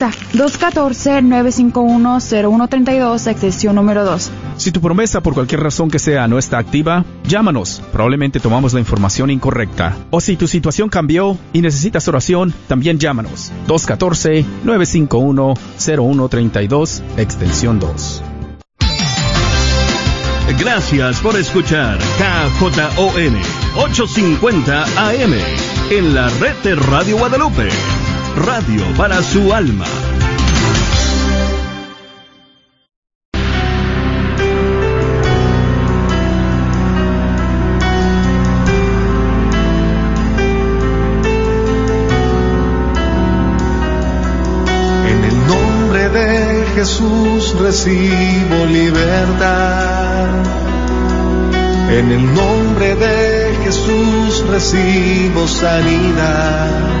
214-951-0132, extensión número 2. Si tu promesa por cualquier razón que sea no está activa, llámanos. Probablemente tomamos la información incorrecta. O si tu situación cambió y necesitas oración, también llámanos. 214-951-0132, extensión 2. Gracias por escuchar KJON 850 AM en la red de Radio Guadalupe. Radio para su alma. En el nombre de Jesús recibo libertad. En el nombre de Jesús recibo sanidad.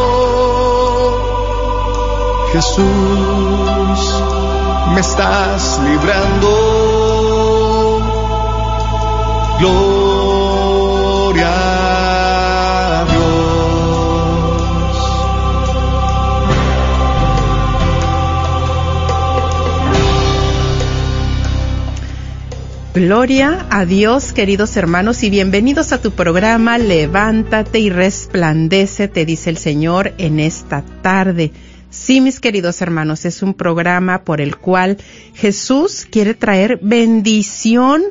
Jesús, me estás librando. Gloria a Dios. Gloria a Dios, queridos hermanos, y bienvenidos a tu programa Levántate y resplandece, te dice el Señor en esta tarde. Sí, mis queridos hermanos, es un programa por el cual Jesús quiere traer bendición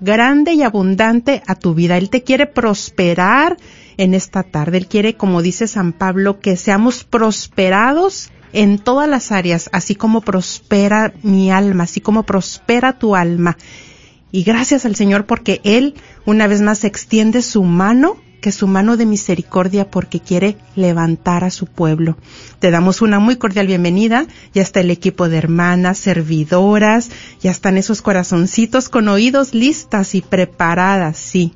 grande y abundante a tu vida. Él te quiere prosperar en esta tarde. Él quiere, como dice San Pablo, que seamos prosperados en todas las áreas, así como prospera mi alma, así como prospera tu alma. Y gracias al Señor porque Él una vez más extiende su mano, que su mano de misericordia porque quiere levantar a su pueblo. Te damos una muy cordial bienvenida. Ya está el equipo de hermanas, servidoras, ya están esos corazoncitos con oídos listas y preparadas, sí,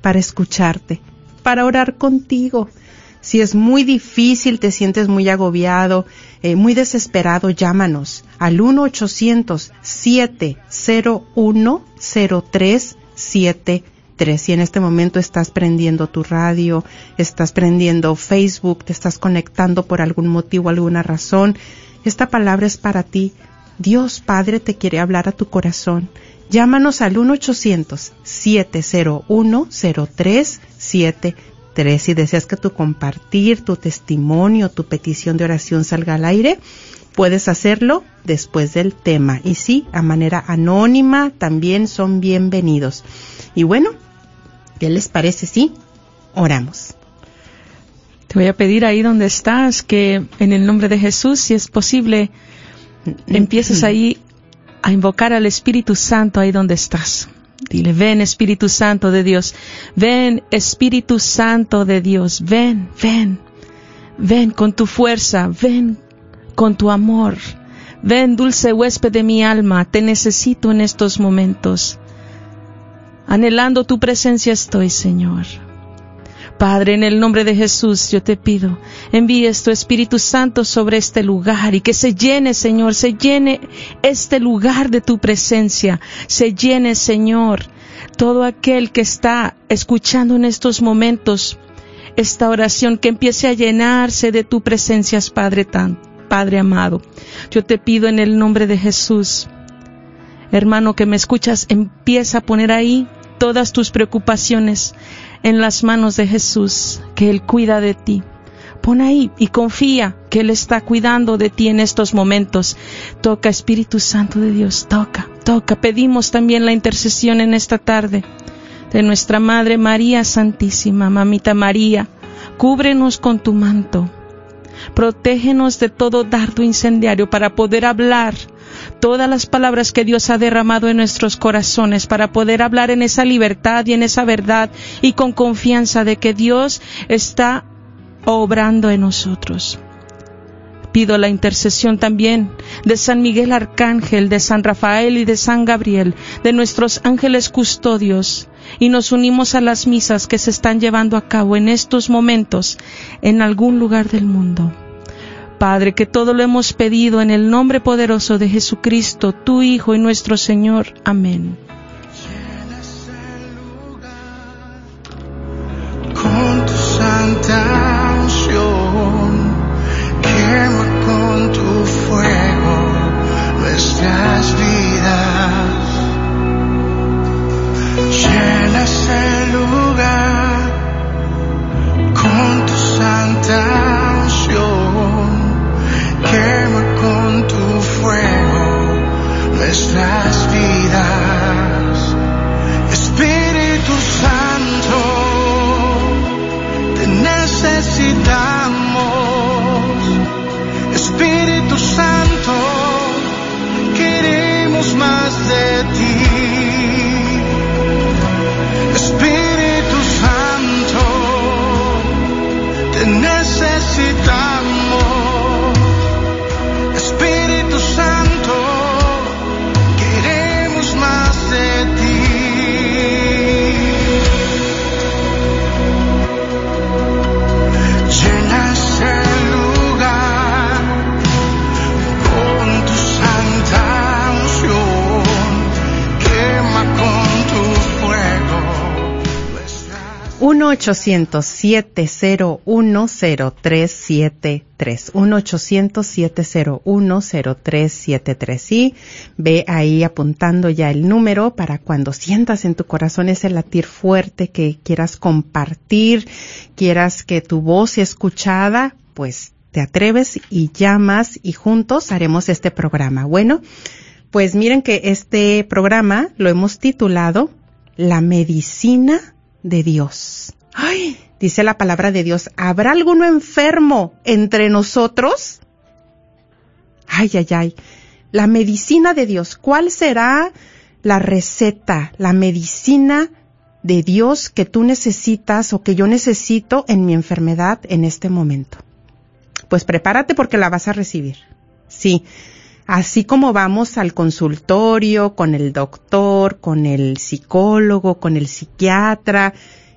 para escucharte, para orar contigo. Si es muy difícil, te sientes muy agobiado, eh, muy desesperado, llámanos al 1-800-701-0373. Si en este momento estás prendiendo tu radio, estás prendiendo Facebook, te estás conectando por algún motivo, alguna razón, esta palabra es para ti. Dios Padre te quiere hablar a tu corazón. Llámanos al 1-800-701-0373 si deseas que tu compartir, tu testimonio, tu petición de oración salga al aire, puedes hacerlo después del tema. Y sí, a manera anónima también son bienvenidos. Y bueno, ¿qué les parece si oramos? Te voy a pedir ahí donde estás que en el nombre de Jesús, si es posible, empieces ahí a invocar al Espíritu Santo ahí donde estás. Dile, ven Espíritu Santo de Dios, ven Espíritu Santo de Dios, ven, ven, ven con tu fuerza, ven con tu amor, ven dulce huésped de mi alma, te necesito en estos momentos. Anhelando tu presencia estoy, Señor. Padre, en el nombre de Jesús, yo te pido, envíes tu Espíritu Santo sobre este lugar y que se llene, Señor, se llene este lugar de tu presencia, se llene, Señor, todo aquel que está escuchando en estos momentos esta oración, que empiece a llenarse de tu presencia, Padre tan, Padre amado. Yo te pido en el nombre de Jesús, hermano que me escuchas, empieza a poner ahí todas tus preocupaciones en las manos de Jesús, que Él cuida de ti. Pon ahí y confía que Él está cuidando de ti en estos momentos. Toca, Espíritu Santo de Dios, toca, toca. Pedimos también la intercesión en esta tarde de nuestra Madre María Santísima, Mamita María. Cúbrenos con tu manto. Protégenos de todo dardo incendiario para poder hablar todas las palabras que Dios ha derramado en nuestros corazones para poder hablar en esa libertad y en esa verdad y con confianza de que Dios está obrando en nosotros. Pido la intercesión también de San Miguel Arcángel, de San Rafael y de San Gabriel, de nuestros ángeles custodios, y nos unimos a las misas que se están llevando a cabo en estos momentos en algún lugar del mundo. Padre, que todo lo hemos pedido en el nombre poderoso de Jesucristo, tu Hijo y nuestro Señor. Amén. Con tu santa unción, quema con tu fuego nuestras vidas. Llena ese 1-800-701-0373. 1-800-701-0373. Y ve ahí apuntando ya el número para cuando sientas en tu corazón ese latir fuerte que quieras compartir, quieras que tu voz sea escuchada, pues te atreves y llamas y juntos haremos este programa. Bueno, pues miren que este programa lo hemos titulado La medicina de Dios. Ay, dice la palabra de Dios, ¿habrá alguno enfermo entre nosotros? Ay, ay, ay. La medicina de Dios, ¿cuál será la receta, la medicina de Dios que tú necesitas o que yo necesito en mi enfermedad en este momento? Pues prepárate porque la vas a recibir. Sí, así como vamos al consultorio con el doctor, con el psicólogo, con el psiquiatra,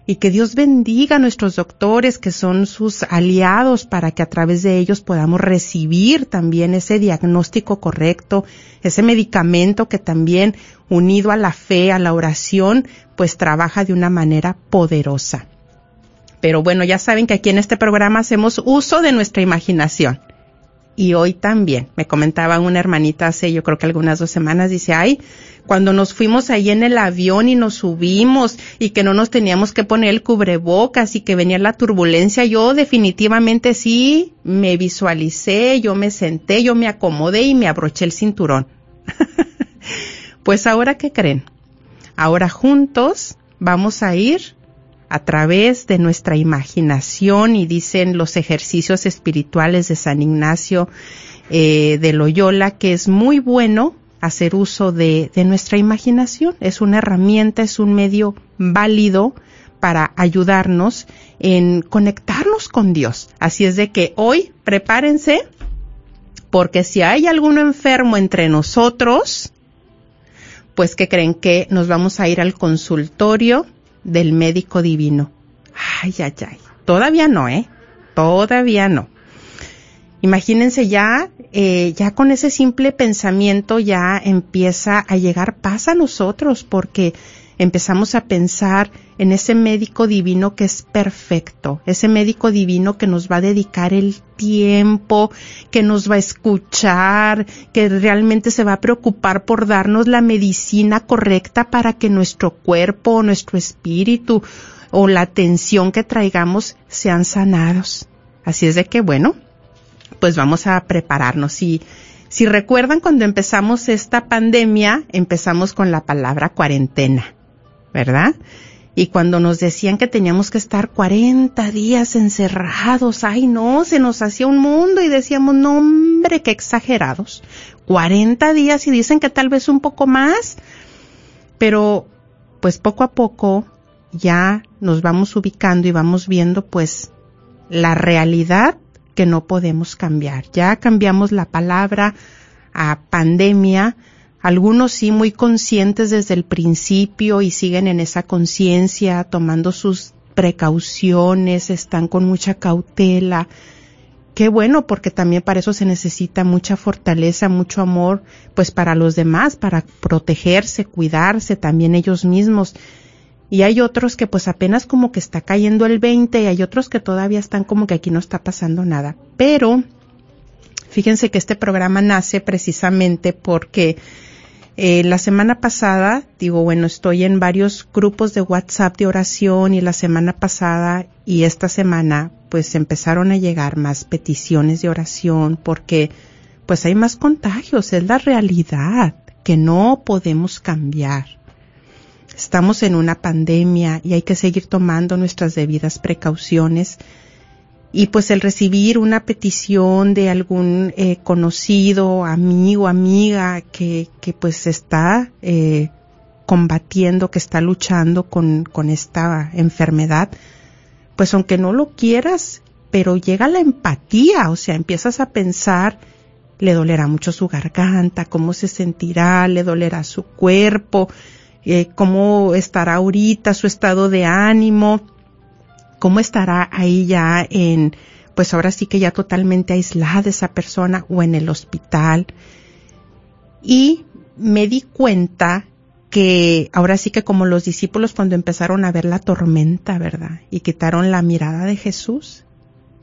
y que Dios bendiga a nuestros doctores que son sus aliados para que a través de ellos podamos recibir también ese diagnóstico correcto, ese medicamento que también unido a la fe, a la oración, pues trabaja de una manera poderosa. Pero bueno, ya saben que aquí en este programa hacemos uso de nuestra imaginación y hoy también. Me comentaba una hermanita hace yo creo que algunas dos semanas, dice, ay, cuando nos fuimos ahí en el avión y nos subimos y que no nos teníamos que poner el cubrebocas y que venía la turbulencia, yo definitivamente sí me visualicé, yo me senté, yo me acomodé y me abroché el cinturón. pues ahora, ¿qué creen? Ahora juntos vamos a ir a través de nuestra imaginación y dicen los ejercicios espirituales de San Ignacio eh, de Loyola que es muy bueno hacer uso de, de nuestra imaginación. Es una herramienta, es un medio válido para ayudarnos en conectarnos con Dios. Así es de que hoy prepárense porque si hay alguno enfermo entre nosotros, pues que creen que nos vamos a ir al consultorio del médico divino. Ay, ay, ay. Todavía no, ¿eh? Todavía no. Imagínense ya, eh, ya con ese simple pensamiento ya empieza a llegar paz a nosotros porque empezamos a pensar en ese médico divino que es perfecto, ese médico divino que nos va a dedicar el tiempo, que nos va a escuchar, que realmente se va a preocupar por darnos la medicina correcta para que nuestro cuerpo, nuestro espíritu o la tensión que traigamos sean sanados. Así es de que bueno, pues vamos a prepararnos y si recuerdan cuando empezamos esta pandemia, empezamos con la palabra cuarentena, ¿verdad? Y cuando nos decían que teníamos que estar 40 días encerrados, ay no, se nos hacía un mundo y decíamos, no hombre, qué exagerados. 40 días y dicen que tal vez un poco más, pero pues poco a poco ya nos vamos ubicando y vamos viendo pues la realidad que no podemos cambiar. Ya cambiamos la palabra a pandemia, algunos sí muy conscientes desde el principio y siguen en esa conciencia, tomando sus precauciones, están con mucha cautela. Qué bueno, porque también para eso se necesita mucha fortaleza, mucho amor, pues para los demás, para protegerse, cuidarse también ellos mismos. Y hay otros que pues apenas como que está cayendo el 20 y hay otros que todavía están como que aquí no está pasando nada. Pero fíjense que este programa nace precisamente porque eh, la semana pasada, digo, bueno, estoy en varios grupos de WhatsApp de oración y la semana pasada y esta semana pues empezaron a llegar más peticiones de oración porque pues hay más contagios, es la realidad que no podemos cambiar. Estamos en una pandemia y hay que seguir tomando nuestras debidas precauciones y pues el recibir una petición de algún eh, conocido, amigo, amiga que, que pues está eh, combatiendo, que está luchando con, con esta enfermedad, pues aunque no lo quieras, pero llega la empatía, o sea, empiezas a pensar, le dolerá mucho su garganta, cómo se sentirá, le dolerá su cuerpo, eh, cómo estará ahorita su estado de ánimo, cómo estará ahí ya en, pues ahora sí que ya totalmente aislada esa persona o en el hospital. Y me di cuenta que ahora sí que como los discípulos cuando empezaron a ver la tormenta, ¿verdad? Y quitaron la mirada de Jesús.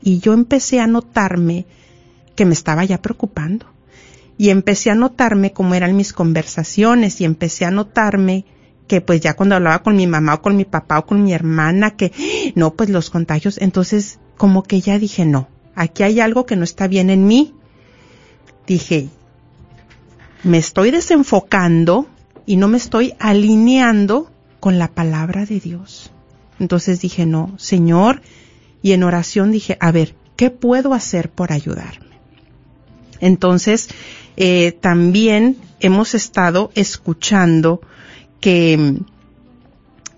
Y yo empecé a notarme que me estaba ya preocupando. Y empecé a notarme cómo eran mis conversaciones y empecé a notarme que pues ya cuando hablaba con mi mamá o con mi papá o con mi hermana, que no, pues los contagios, entonces como que ya dije, no, aquí hay algo que no está bien en mí. Dije, me estoy desenfocando y no me estoy alineando con la palabra de Dios. Entonces dije, no, Señor, y en oración dije, a ver, ¿qué puedo hacer por ayudarme? Entonces, eh, también hemos estado escuchando que,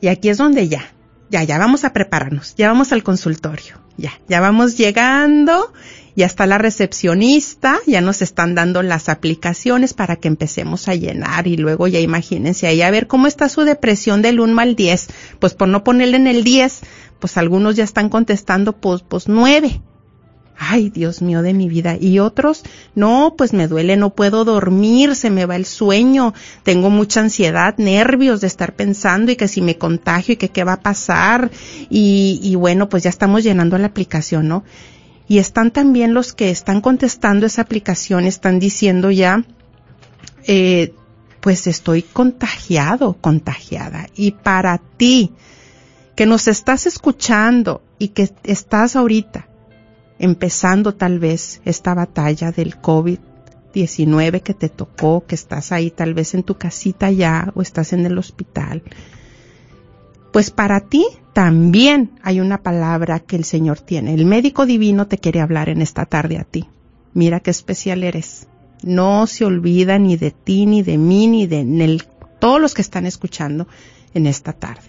y aquí es donde ya, ya, ya vamos a prepararnos, ya vamos al consultorio, ya, ya vamos llegando, ya está la recepcionista, ya nos están dando las aplicaciones para que empecemos a llenar y luego ya imagínense ahí a ver cómo está su depresión del 1 al 10, pues por no ponerle en el 10, pues algunos ya están contestando pues, pues 9, ay Dios mío de mi vida. Y otros, no, pues me duele, no puedo dormir, se me va el sueño, tengo mucha ansiedad, nervios de estar pensando y que si me contagio y que qué va a pasar. Y, y bueno, pues ya estamos llenando la aplicación, ¿no? Y están también los que están contestando esa aplicación, están diciendo ya, eh, pues estoy contagiado, contagiada. Y para ti, que nos estás escuchando y que estás ahorita empezando tal vez esta batalla del COVID-19 que te tocó, que estás ahí tal vez en tu casita ya o estás en el hospital. Pues para ti también hay una palabra que el Señor tiene. El médico divino te quiere hablar en esta tarde a ti. Mira qué especial eres. No se olvida ni de ti, ni de mí, ni de todos los que están escuchando en esta tarde.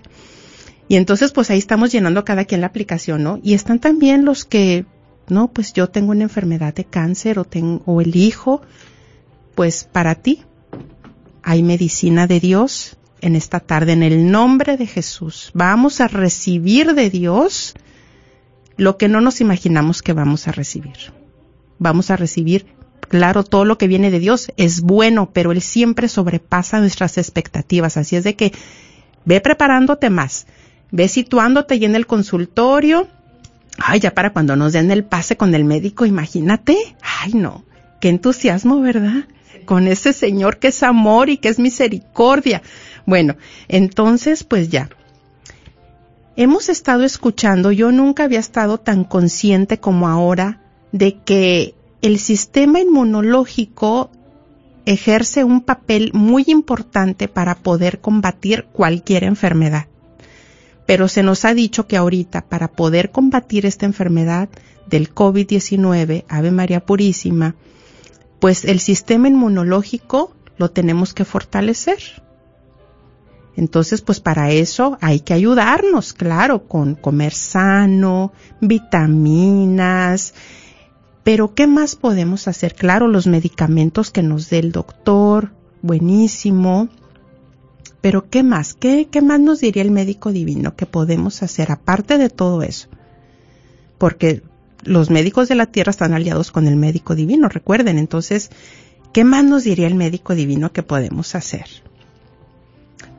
Y entonces, pues ahí estamos llenando cada quien la aplicación, ¿no? Y están también los que no, pues yo tengo una enfermedad de cáncer o, tengo, o elijo, pues para ti hay medicina de Dios en esta tarde, en el nombre de Jesús. Vamos a recibir de Dios lo que no nos imaginamos que vamos a recibir. Vamos a recibir, claro, todo lo que viene de Dios es bueno, pero Él siempre sobrepasa nuestras expectativas. Así es de que ve preparándote más, ve situándote y en el consultorio, Ay, ya para cuando nos den el pase con el médico, imagínate. Ay, no. Qué entusiasmo, ¿verdad? Con ese Señor que es amor y que es misericordia. Bueno, entonces, pues ya. Hemos estado escuchando, yo nunca había estado tan consciente como ahora de que el sistema inmunológico ejerce un papel muy importante para poder combatir cualquier enfermedad pero se nos ha dicho que ahorita para poder combatir esta enfermedad del COVID-19, Ave María Purísima, pues el sistema inmunológico lo tenemos que fortalecer. Entonces, pues para eso hay que ayudarnos, claro, con comer sano, vitaminas, Pero ¿qué más podemos hacer? Claro, los medicamentos que nos dé el doctor, buenísimo. Pero ¿qué más? ¿Qué, ¿Qué más nos diría el médico divino que podemos hacer aparte de todo eso? Porque los médicos de la tierra están aliados con el médico divino, recuerden. Entonces, ¿qué más nos diría el médico divino que podemos hacer?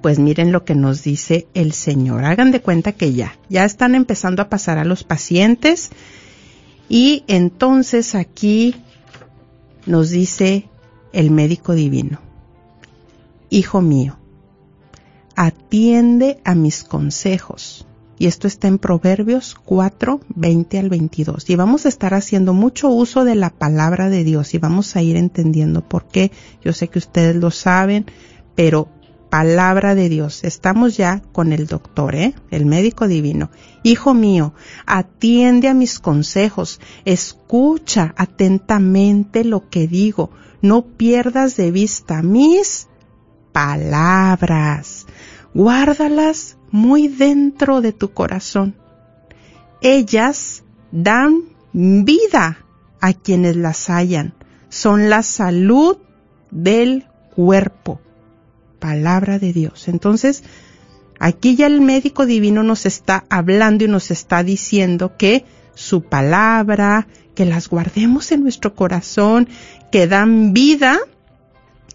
Pues miren lo que nos dice el Señor. Hagan de cuenta que ya, ya están empezando a pasar a los pacientes y entonces aquí nos dice el médico divino, Hijo mío, atiende a mis consejos y esto está en Proverbios 4, 20 al 22. Y vamos a estar haciendo mucho uso de la palabra de Dios y vamos a ir entendiendo por qué. Yo sé que ustedes lo saben, pero palabra de Dios. Estamos ya con el doctor, ¿eh? El médico divino. Hijo mío, atiende a mis consejos, escucha atentamente lo que digo, no pierdas de vista mis palabras, guárdalas muy dentro de tu corazón. Ellas dan vida a quienes las hallan, son la salud del cuerpo. Palabra de Dios. Entonces, aquí ya el médico divino nos está hablando y nos está diciendo que su palabra, que las guardemos en nuestro corazón, que dan vida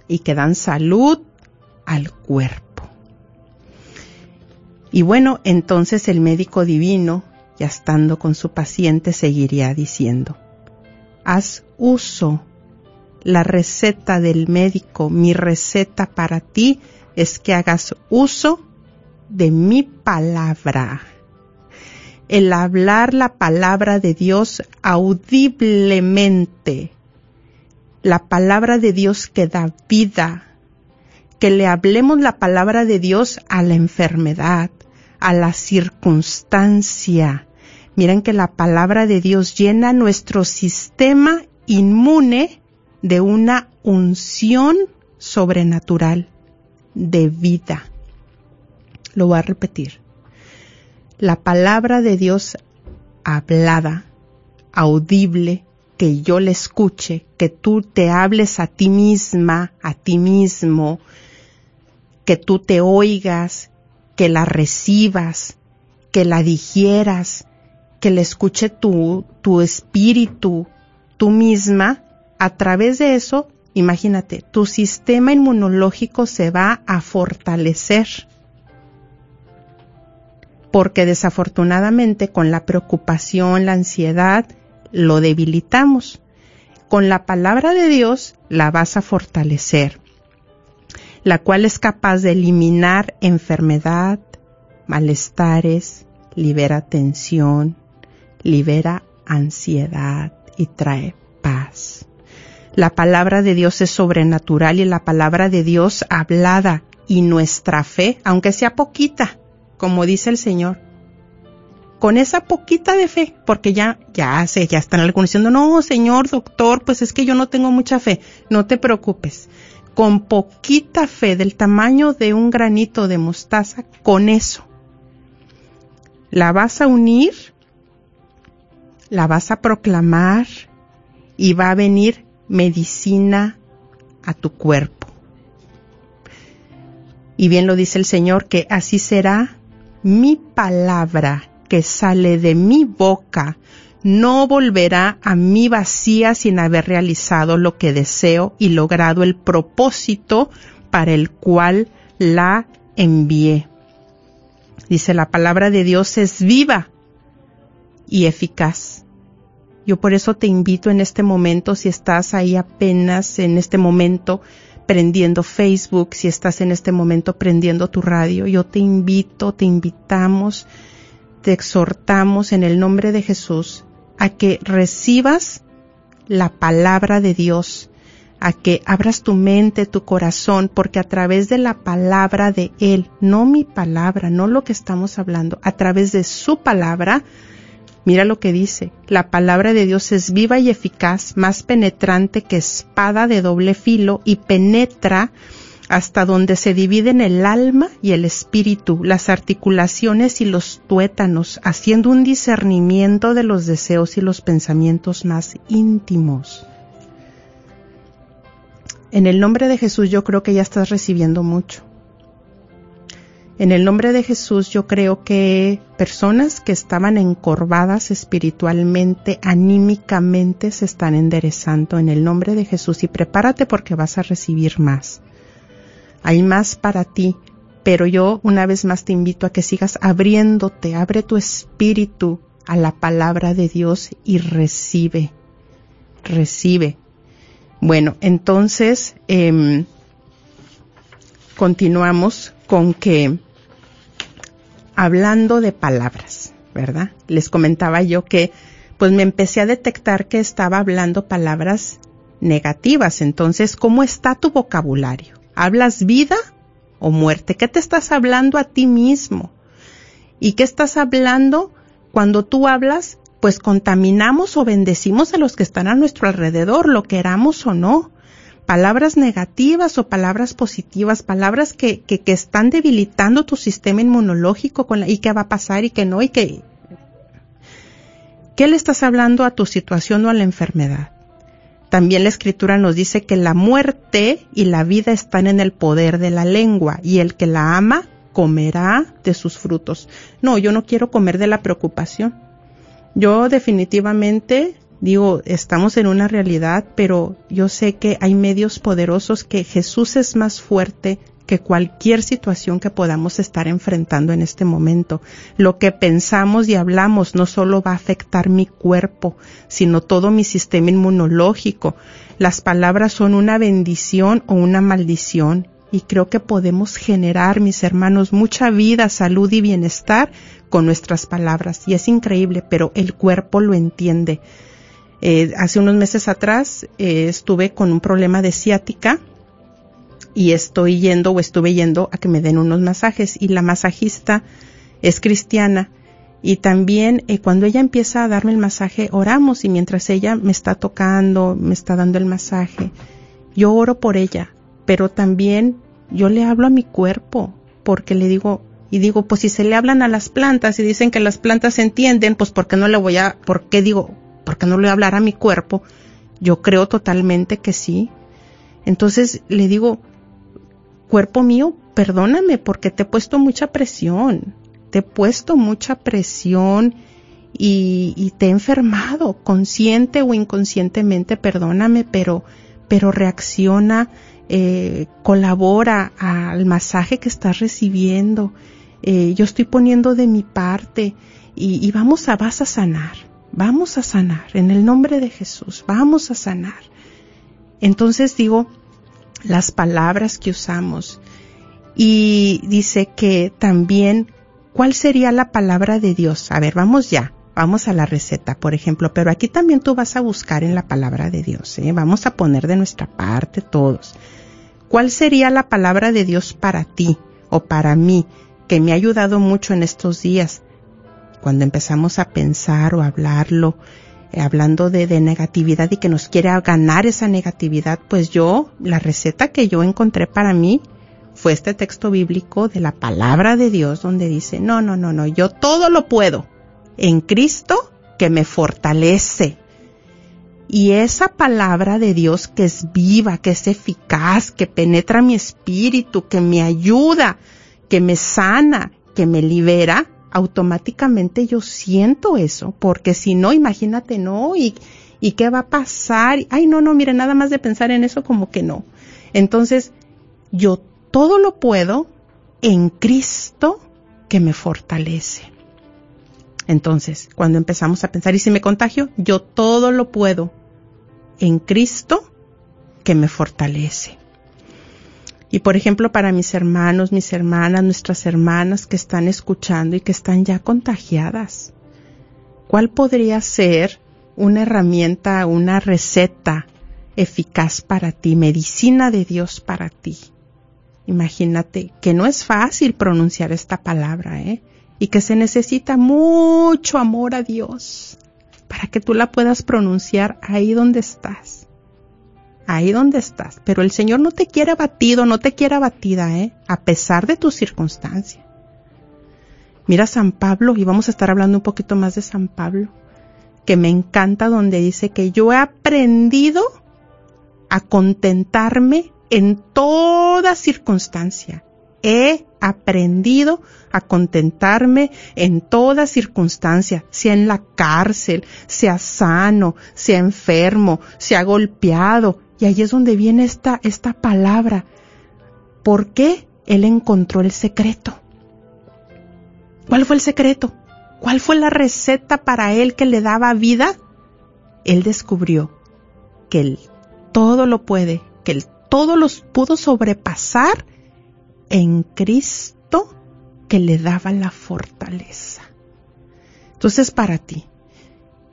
y que dan salud al cuerpo. Y bueno, entonces el médico divino, ya estando con su paciente, seguiría diciendo, haz uso. La receta del médico, mi receta para ti es que hagas uso de mi palabra. El hablar la palabra de Dios audiblemente. La palabra de Dios que da vida. Que le hablemos la palabra de Dios a la enfermedad, a la circunstancia. Miren que la palabra de Dios llena nuestro sistema inmune de una unción sobrenatural de vida. Lo voy a repetir. La palabra de Dios hablada, audible, que yo le escuche, que tú te hables a ti misma, a ti mismo, que tú te oigas, que la recibas, que la digieras, que la escuche tu, tu espíritu, tú misma, a través de eso, imagínate, tu sistema inmunológico se va a fortalecer. Porque desafortunadamente con la preocupación, la ansiedad, lo debilitamos. Con la palabra de Dios la vas a fortalecer la cual es capaz de eliminar enfermedad, malestares, libera tensión, libera ansiedad y trae paz. La palabra de Dios es sobrenatural y la palabra de Dios hablada y nuestra fe, aunque sea poquita, como dice el Señor, con esa poquita de fe, porque ya, ya ya están algunos diciendo, no, Señor, doctor, pues es que yo no tengo mucha fe. No te preocupes con poquita fe del tamaño de un granito de mostaza, con eso la vas a unir, la vas a proclamar y va a venir medicina a tu cuerpo. Y bien lo dice el Señor que así será mi palabra que sale de mi boca no volverá a mí vacía sin haber realizado lo que deseo y logrado el propósito para el cual la envié. Dice la palabra de Dios es viva y eficaz. Yo por eso te invito en este momento, si estás ahí apenas en este momento prendiendo Facebook, si estás en este momento prendiendo tu radio, yo te invito, te invitamos, te exhortamos en el nombre de Jesús a que recibas la palabra de Dios, a que abras tu mente, tu corazón, porque a través de la palabra de Él, no mi palabra, no lo que estamos hablando, a través de su palabra, mira lo que dice, la palabra de Dios es viva y eficaz, más penetrante que espada de doble filo y penetra hasta donde se dividen el alma y el espíritu, las articulaciones y los tuétanos, haciendo un discernimiento de los deseos y los pensamientos más íntimos. En el nombre de Jesús yo creo que ya estás recibiendo mucho. En el nombre de Jesús yo creo que personas que estaban encorvadas espiritualmente, anímicamente, se están enderezando en el nombre de Jesús y prepárate porque vas a recibir más. Hay más para ti, pero yo una vez más te invito a que sigas abriéndote, abre tu espíritu a la palabra de Dios y recibe, recibe. Bueno, entonces eh, continuamos con que hablando de palabras, ¿verdad? Les comentaba yo que pues me empecé a detectar que estaba hablando palabras negativas. Entonces, ¿cómo está tu vocabulario? ¿Hablas vida o muerte? ¿Qué te estás hablando a ti mismo? ¿Y qué estás hablando cuando tú hablas? Pues contaminamos o bendecimos a los que están a nuestro alrededor, lo queramos o no palabras negativas o palabras positivas, palabras que, que, que están debilitando tu sistema inmunológico con la, y qué va a pasar y qué no y qué. ¿Qué le estás hablando a tu situación o a la enfermedad? También la escritura nos dice que la muerte y la vida están en el poder de la lengua y el que la ama comerá de sus frutos. No, yo no quiero comer de la preocupación. Yo definitivamente Digo, estamos en una realidad, pero yo sé que hay medios poderosos que Jesús es más fuerte que cualquier situación que podamos estar enfrentando en este momento. Lo que pensamos y hablamos no solo va a afectar mi cuerpo, sino todo mi sistema inmunológico. Las palabras son una bendición o una maldición y creo que podemos generar, mis hermanos, mucha vida, salud y bienestar con nuestras palabras. Y es increíble, pero el cuerpo lo entiende. Eh, hace unos meses atrás eh, estuve con un problema de ciática y estoy yendo o estuve yendo a que me den unos masajes y la masajista es cristiana y también eh, cuando ella empieza a darme el masaje oramos y mientras ella me está tocando, me está dando el masaje, yo oro por ella, pero también yo le hablo a mi cuerpo porque le digo y digo, pues si se le hablan a las plantas y dicen que las plantas entienden, pues ¿por qué no le voy a, por qué digo, porque no le voy a hablar a mi cuerpo? Yo creo totalmente que sí. Entonces le digo, cuerpo mío, perdóname porque te he puesto mucha presión, te he puesto mucha presión y, te he enfermado, consciente o inconscientemente, perdóname, pero, pero reacciona, eh, colabora al masaje que estás recibiendo. Eh, yo estoy poniendo de mi parte y, y vamos a, vas a sanar vamos a sanar, en el nombre de Jesús, vamos a sanar. Entonces digo, las palabras que usamos. Y dice que también, ¿cuál sería la palabra de Dios? A ver, vamos ya, vamos a la receta, por ejemplo, pero aquí también tú vas a buscar en la palabra de Dios, ¿eh? vamos a poner de nuestra parte todos. ¿Cuál sería la palabra de Dios para ti o para mí, que me ha ayudado mucho en estos días? cuando empezamos a pensar o hablarlo, hablando de, de, negatividad y que nos quiere ganar esa negatividad, pues yo, la receta que yo encontré para mí fue este texto bíblico de la palabra de Dios donde dice, no, no, no, no, yo todo lo puedo en Cristo que me fortalece. Y esa palabra de Dios que es viva, que es eficaz, que penetra mi espíritu, que me ayuda, que me sana, que me libera, automáticamente yo siento eso, porque si no, imagínate, no, y, y qué va a pasar, ay, no, no, mire, nada más de pensar en eso como que no. Entonces, yo todo lo puedo en Cristo que me fortalece. Entonces, cuando empezamos a pensar, ¿y si me contagio? Yo todo lo puedo en Cristo que me fortalece. Y por ejemplo, para mis hermanos, mis hermanas, nuestras hermanas que están escuchando y que están ya contagiadas, ¿cuál podría ser una herramienta, una receta eficaz para ti, medicina de Dios para ti? Imagínate que no es fácil pronunciar esta palabra, ¿eh? Y que se necesita mucho amor a Dios para que tú la puedas pronunciar ahí donde estás. Ahí donde estás. Pero el Señor no te quiere abatido, no te quiere abatida, ¿eh? A pesar de tu circunstancia. Mira San Pablo, y vamos a estar hablando un poquito más de San Pablo, que me encanta donde dice que yo he aprendido a contentarme en toda circunstancia. He aprendido a contentarme en toda circunstancia, sea en la cárcel, sea sano, sea enfermo, sea golpeado. Y ahí es donde viene esta, esta palabra. ¿Por qué? Él encontró el secreto. ¿Cuál fue el secreto? ¿Cuál fue la receta para él que le daba vida? Él descubrió que él todo lo puede, que él todo los pudo sobrepasar en Cristo que le daba la fortaleza. Entonces para ti,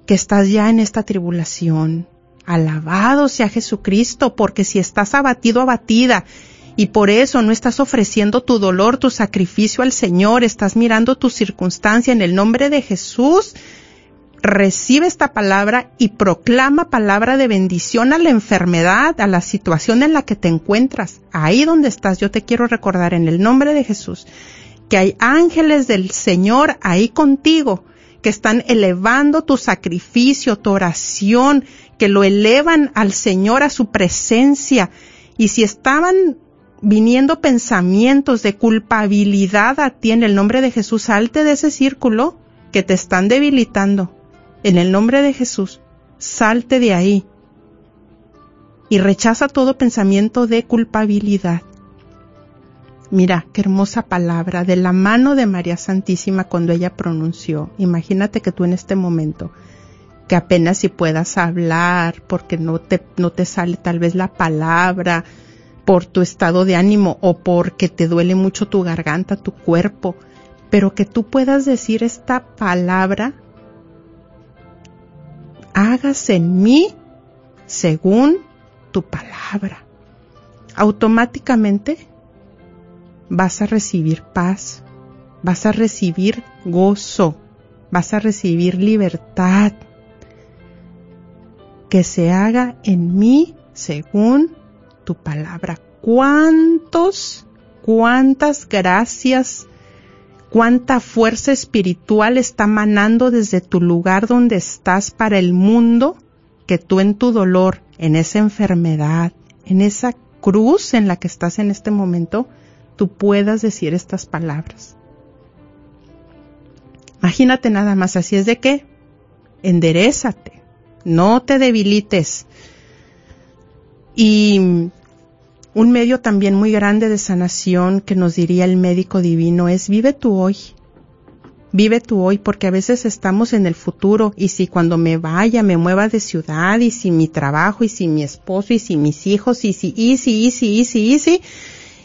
que estás ya en esta tribulación, alabado sea Jesucristo, porque si estás abatido, abatida, y por eso no estás ofreciendo tu dolor, tu sacrificio al Señor, estás mirando tu circunstancia en el nombre de Jesús, recibe esta palabra y proclama palabra de bendición a la enfermedad, a la situación en la que te encuentras. Ahí donde estás, yo te quiero recordar en el nombre de Jesús que hay ángeles del Señor ahí contigo que están elevando tu sacrificio, tu oración, que lo elevan al Señor a su presencia. Y si estaban viniendo pensamientos de culpabilidad a ti en el nombre de Jesús, salte de ese círculo que te están debilitando. En el nombre de Jesús, salte de ahí y rechaza todo pensamiento de culpabilidad. Mira, qué hermosa palabra de la mano de María Santísima cuando ella pronunció. Imagínate que tú en este momento, que apenas si puedas hablar porque no te, no te sale tal vez la palabra, por tu estado de ánimo o porque te duele mucho tu garganta, tu cuerpo, pero que tú puedas decir esta palabra, hágase en mí según tu palabra. Automáticamente vas a recibir paz, vas a recibir gozo, vas a recibir libertad. Que se haga en mí según tu palabra. ¿Cuántos, cuántas gracias, cuánta fuerza espiritual está manando desde tu lugar donde estás para el mundo que tú en tu dolor, en esa enfermedad, en esa cruz en la que estás en este momento, tú puedas decir estas palabras. Imagínate nada más, así es de que enderezate, no te debilites, y un medio también muy grande de sanación que nos diría el médico divino es vive tú hoy. Vive tú hoy porque a veces estamos en el futuro y si cuando me vaya me mueva de ciudad y si mi trabajo y si mi esposo y si mis hijos y si y si y si y si y si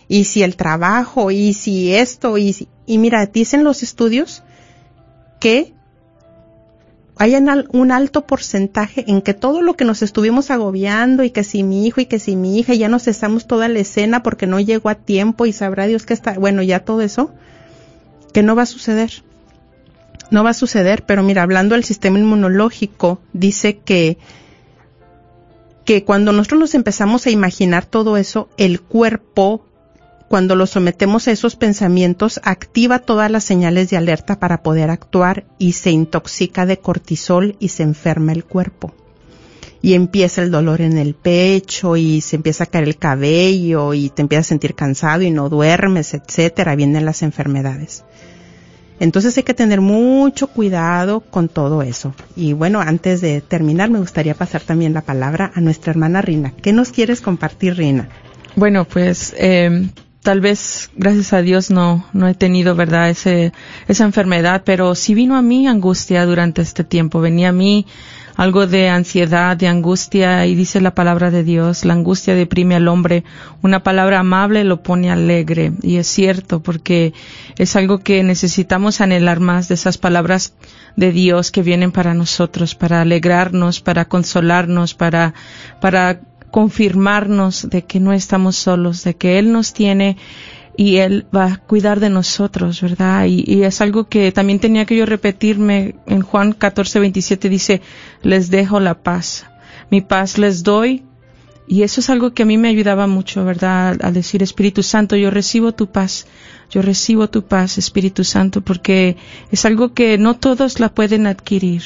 y si el trabajo y si esto y si y mira dicen los estudios que hay un alto porcentaje en que todo lo que nos estuvimos agobiando y que si mi hijo y que si mi hija ya nos cesamos toda la escena porque no llegó a tiempo y sabrá Dios que está, bueno, ya todo eso, que no va a suceder. No va a suceder, pero mira, hablando del sistema inmunológico, dice que que cuando nosotros nos empezamos a imaginar todo eso, el cuerpo cuando lo sometemos a esos pensamientos, activa todas las señales de alerta para poder actuar y se intoxica de cortisol y se enferma el cuerpo. Y empieza el dolor en el pecho y se empieza a caer el cabello y te empiezas a sentir cansado y no duermes, etcétera, vienen las enfermedades. Entonces hay que tener mucho cuidado con todo eso. Y bueno, antes de terminar, me gustaría pasar también la palabra a nuestra hermana Rina. ¿Qué nos quieres compartir, Rina? Bueno, pues eh, tal vez gracias a Dios no no he tenido verdad ese esa enfermedad pero sí vino a mí angustia durante este tiempo. Venía a mí algo de ansiedad de angustia y dice la palabra de Dios la angustia deprime al hombre. Una palabra amable lo pone alegre y es cierto porque es algo que necesitamos anhelar más de esas palabras de Dios que vienen para nosotros para alegrarnos para consolarnos para para confirmarnos de que no estamos solos, de que Él nos tiene y Él va a cuidar de nosotros, ¿verdad? Y, es algo que también tenía que yo repetirme en Juan 14, 27 dice, les dejo la paz, mi paz les doy Y eso es algo que a mí me ayudaba mucho, ¿verdad? Al decir, Espíritu Santo, yo recibo tu paz, yo recibo tu paz, Espíritu Santo, porque es algo que no todos la pueden adquirir.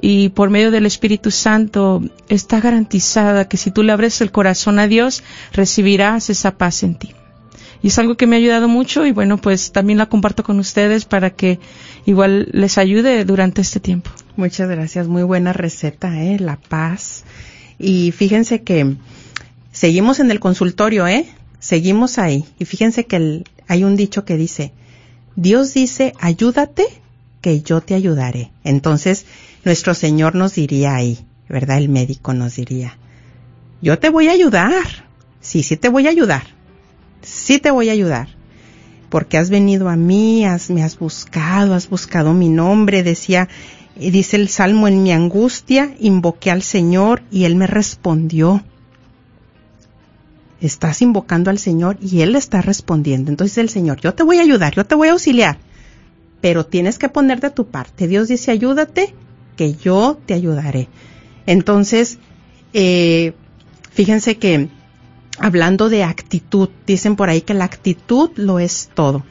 Y por medio del Espíritu Santo está garantizada que si tú le abres el corazón a Dios, recibirás esa paz en ti. Y es algo que me ha ayudado mucho y bueno, pues también la comparto con ustedes para que igual les ayude durante este tiempo. Muchas gracias, muy buena receta, ¿eh? La paz. Y fíjense que seguimos en el consultorio, ¿eh? Seguimos ahí. Y fíjense que el- hay un dicho que dice, Dios dice, ayúdate, que yo te ayudaré. Entonces, nuestro Señor nos diría ahí, ¿verdad? El médico nos diría, yo te voy a ayudar. Sí, sí te voy a ayudar. Sí te voy a ayudar. Porque has venido a mí, has, me has buscado, has buscado mi nombre, decía, dice el Salmo, en mi angustia invoqué al Señor y Él me respondió. Estás invocando al Señor y Él está respondiendo. Entonces el Señor, yo te voy a ayudar, yo te voy a auxiliar, pero tienes que poner de tu parte. Dios dice, ayúdate, que yo te ayudaré. Entonces, eh, fíjense que hablando de actitud, dicen por ahí que la actitud lo es todo.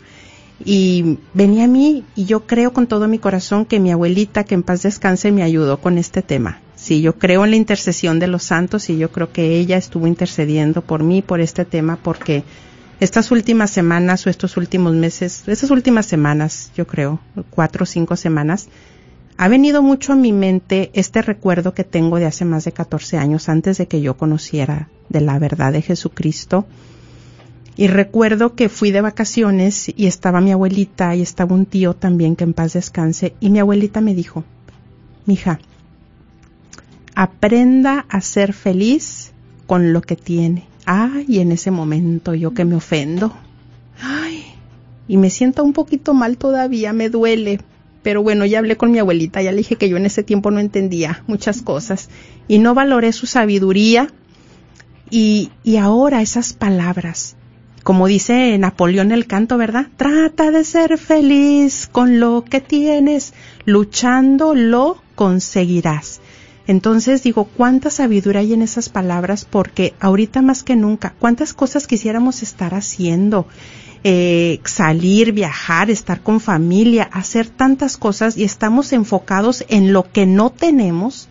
Y venía a mí y yo creo con todo mi corazón que mi abuelita, que en paz descanse, me ayudó con este tema. Sí, yo creo en la intercesión de los santos y yo creo que ella estuvo intercediendo por mí, por este tema, porque estas últimas semanas o estos últimos meses, estas últimas semanas, yo creo, cuatro o cinco semanas, ha venido mucho a mi mente este recuerdo que tengo de hace más de 14 años, antes de que yo conociera de la verdad de Jesucristo. Y recuerdo que fui de vacaciones y estaba mi abuelita y estaba un tío también que en paz descanse y mi abuelita me dijo, mija, aprenda a ser feliz con lo que tiene. Ay, en ese momento yo que me ofendo. Ay, y me siento un poquito mal todavía, me duele. Pero bueno, ya hablé con mi abuelita, ya le dije que yo en ese tiempo no entendía muchas cosas y no valoré su sabiduría. Y, y ahora esas palabras, como dice Napoleón el canto, ¿verdad? Trata de ser feliz con lo que tienes, luchando lo conseguirás. Entonces digo, cuánta sabiduría hay en esas palabras porque ahorita más que nunca, cuántas cosas quisiéramos estar haciendo, eh, salir, viajar, estar con familia, hacer tantas cosas y estamos enfocados en lo que no tenemos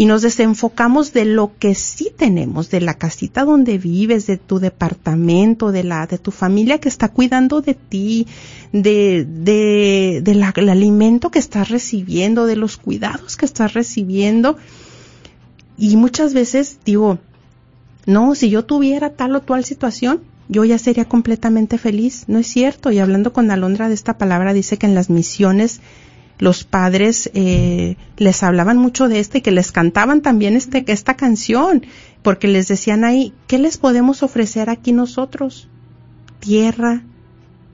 y nos desenfocamos de lo que sí tenemos, de la casita donde vives, de tu departamento, de la, de tu familia que está cuidando de ti, de, de, de la, el alimento que estás recibiendo, de los cuidados que estás recibiendo. Y muchas veces digo, no, si yo tuviera tal o cual situación, yo ya sería completamente feliz. No es cierto. Y hablando con Alondra de esta palabra, dice que en las misiones los padres eh, les hablaban mucho de este y que les cantaban también este, esta canción, porque les decían ahí, ¿qué les podemos ofrecer aquí nosotros? Tierra,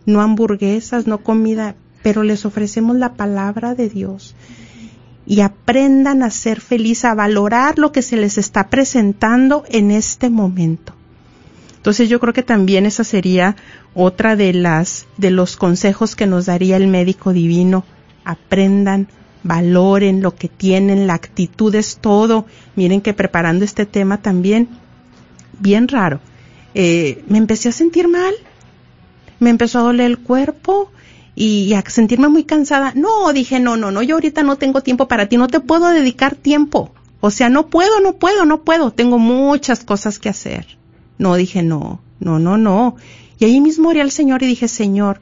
no hamburguesas, no comida, pero les ofrecemos la palabra de Dios. Y aprendan a ser feliz, a valorar lo que se les está presentando en este momento. Entonces yo creo que también esa sería otra de las de los consejos que nos daría el médico divino aprendan, valoren lo que tienen, la actitud es todo. Miren que preparando este tema también, bien raro, eh, me empecé a sentir mal, me empezó a doler el cuerpo y a sentirme muy cansada. No, dije, no, no, no, yo ahorita no tengo tiempo para ti, no te puedo dedicar tiempo. O sea, no puedo, no puedo, no puedo, tengo muchas cosas que hacer. No, dije, no, no, no, no. Y ahí mismo oré al Señor y dije, Señor,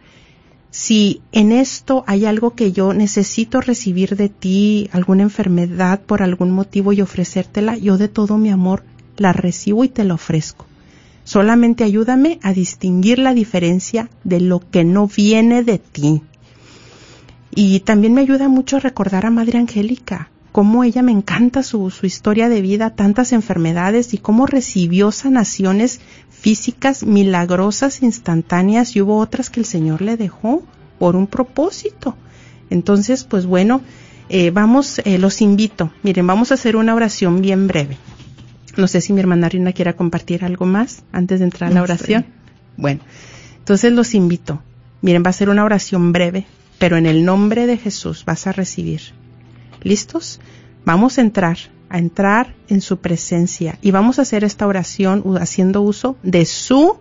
si en esto hay algo que yo necesito recibir de ti, alguna enfermedad por algún motivo y ofrecértela, yo de todo mi amor la recibo y te la ofrezco. Solamente ayúdame a distinguir la diferencia de lo que no viene de ti. Y también me ayuda mucho a recordar a Madre Angélica, cómo ella me encanta su, su historia de vida, tantas enfermedades y cómo recibió sanaciones físicas milagrosas, instantáneas y hubo otras que el Señor le dejó por un propósito. Entonces, pues bueno, eh, vamos, eh, los invito. Miren, vamos a hacer una oración bien breve. No sé si mi hermana Rina quiera compartir algo más antes de entrar a la oración. Bueno, entonces los invito. Miren, va a ser una oración breve, pero en el nombre de Jesús vas a recibir. ¿Listos? Vamos a entrar, a entrar en su presencia y vamos a hacer esta oración haciendo uso de su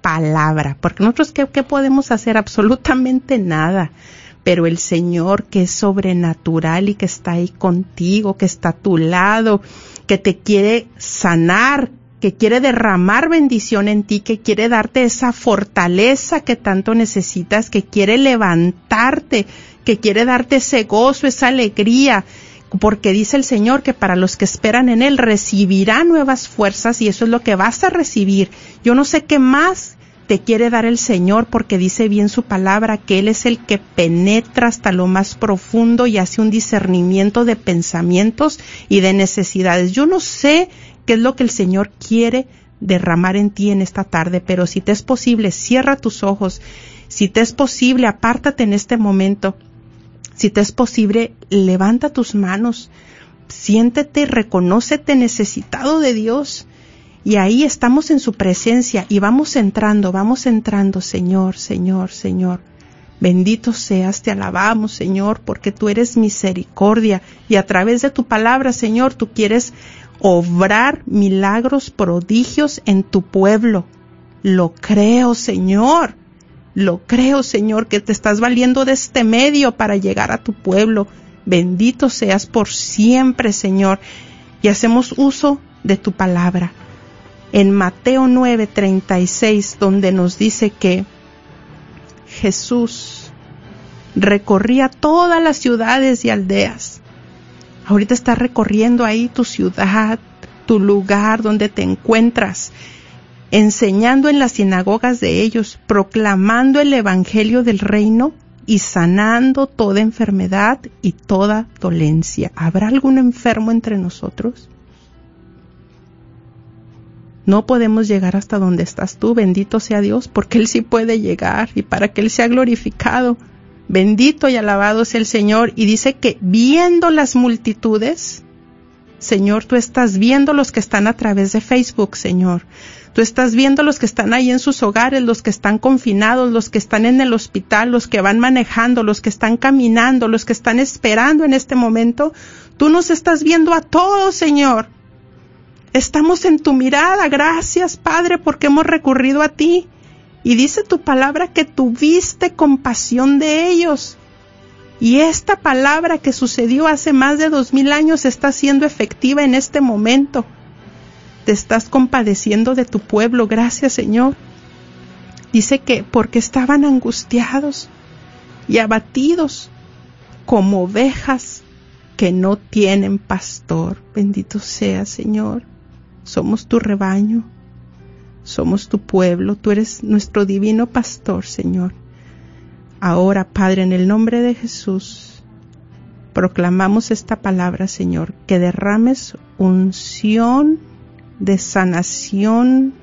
palabra, porque nosotros ¿qué, qué podemos hacer? Absolutamente nada pero el Señor que es sobrenatural y que está ahí contigo, que está a tu lado, que te quiere sanar, que quiere derramar bendición en ti, que quiere darte esa fortaleza que tanto necesitas, que quiere levantarte, que quiere darte ese gozo, esa alegría, porque dice el Señor que para los que esperan en Él recibirá nuevas fuerzas y eso es lo que vas a recibir. Yo no sé qué más te quiere dar el Señor porque dice bien su palabra que Él es el que penetra hasta lo más profundo y hace un discernimiento de pensamientos y de necesidades. Yo no sé qué es lo que el Señor quiere derramar en ti en esta tarde, pero si te es posible, cierra tus ojos. Si te es posible, apártate en este momento. Si te es posible, levanta tus manos. Siéntete, reconócete necesitado de Dios y ahí estamos en su presencia y vamos entrando, vamos entrando, Señor, Señor, Señor. Bendito seas, te alabamos, Señor, porque tú eres misericordia y a través de tu palabra, Señor, tú quieres obrar milagros, prodigios en tu pueblo. Lo creo, Señor. Lo creo, Señor, que te estás valiendo de este medio para llegar a tu pueblo. Bendito seas por siempre, Señor. Y hacemos uso de tu palabra en Mateo 9:36, donde nos dice que Jesús recorría todas las ciudades y aldeas. Ahorita está recorriendo ahí tu ciudad, tu lugar donde te encuentras, enseñando en las sinagogas de ellos, proclamando el Evangelio del reino y sanando toda enfermedad y toda dolencia. ¿Habrá algún enfermo entre nosotros? No podemos llegar hasta donde estás tú, bendito sea Dios, porque Él sí puede llegar y para que Él sea glorificado. Bendito y alabado sea el Señor. Y dice que viendo las multitudes, Señor, tú estás viendo los que están a través de Facebook, Señor. Tú estás viendo los que están ahí en sus hogares, los que están confinados, los que están en el hospital, los que van manejando, los que están caminando, los que están esperando en este momento. Tú nos estás viendo a todos, Señor. Estamos en tu mirada. Gracias, Padre, porque hemos recurrido a ti. Y dice tu palabra que tuviste compasión de ellos. Y esta palabra que sucedió hace más de dos mil años está siendo efectiva en este momento. Te estás compadeciendo de tu pueblo. Gracias, Señor. Dice que porque estaban angustiados y abatidos como ovejas que no tienen pastor. Bendito sea, Señor somos tu rebaño, somos tu pueblo, tú eres nuestro divino pastor, Señor. Ahora, Padre, en el nombre de Jesús, proclamamos esta palabra, Señor, que derrames unción de sanación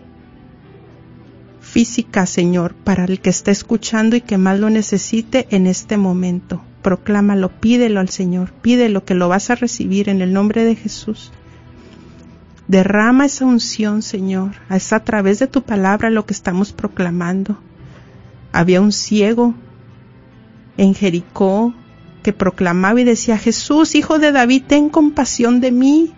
física, Señor, para el que está escuchando y que más lo necesite en este momento. Proclámalo, pídelo al Señor, pídelo que lo vas a recibir en el nombre de Jesús. Derrama esa unción, Señor. Es a través de tu palabra lo que estamos proclamando. Había un ciego en Jericó que proclamaba y decía, Jesús, hijo de David, ten compasión de mí.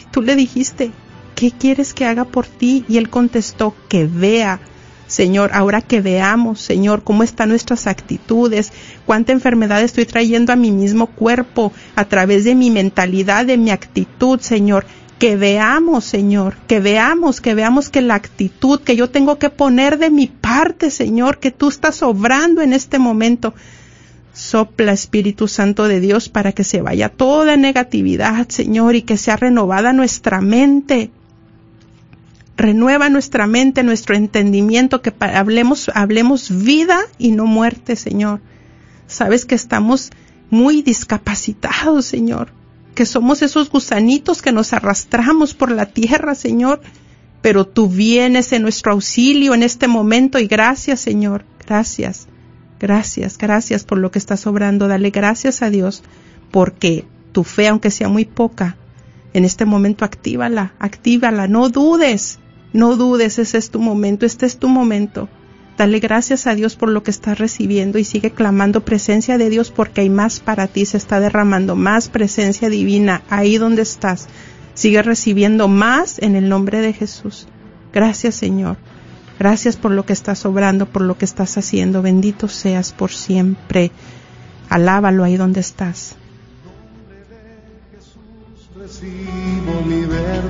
Y tú le dijiste, ¿qué quieres que haga por ti? Y él contestó, que vea. Señor, ahora que veamos, Señor, cómo están nuestras actitudes, cuánta enfermedad estoy trayendo a mi mismo cuerpo a través de mi mentalidad, de mi actitud, Señor que veamos, Señor, que veamos, que veamos que la actitud que yo tengo que poner de mi parte, Señor, que tú estás obrando en este momento. Sopla Espíritu Santo de Dios para que se vaya toda negatividad, Señor, y que sea renovada nuestra mente. Renueva nuestra mente, nuestro entendimiento, que hablemos, hablemos vida y no muerte, Señor. Sabes que estamos muy discapacitados, Señor que somos esos gusanitos que nos arrastramos por la tierra, Señor, pero tú vienes en nuestro auxilio en este momento y gracias, Señor, gracias, gracias, gracias por lo que estás obrando. Dale gracias a Dios porque tu fe, aunque sea muy poca, en este momento actívala, actívala, no dudes, no dudes, ese es tu momento, este es tu momento. Dale gracias a Dios por lo que estás recibiendo y sigue clamando presencia de Dios porque hay más para ti, se está derramando más presencia divina ahí donde estás. Sigue recibiendo más en el nombre de Jesús. Gracias Señor. Gracias por lo que estás obrando, por lo que estás haciendo. Bendito seas por siempre. Alábalo ahí donde estás.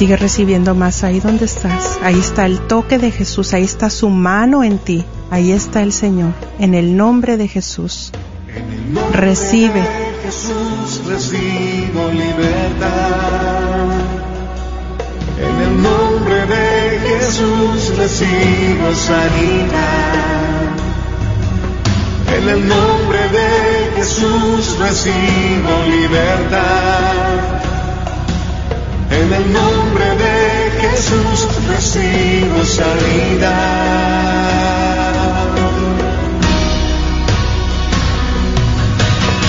Sigue recibiendo más ahí donde estás. Ahí está el toque de Jesús, ahí está su mano en ti. Ahí está el Señor. En el nombre de Jesús. Nombre Recibe. de Jesús recibo libertad. En el nombre de Jesús recibo sanidad. En el nombre de Jesús recibo libertad. En el nombre de Jesús recibo sanidad.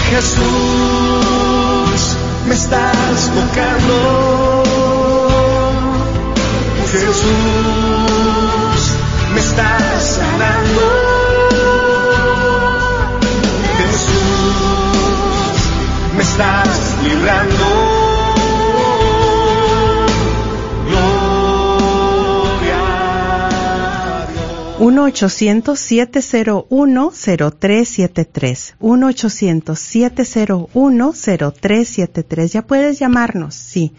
Jesús, me estás tocando. Jesús, me estás sanando. Jesús, me estás librando. 1-800-701-0373. 1-800-701-0373. Ya puedes llamarnos, sí.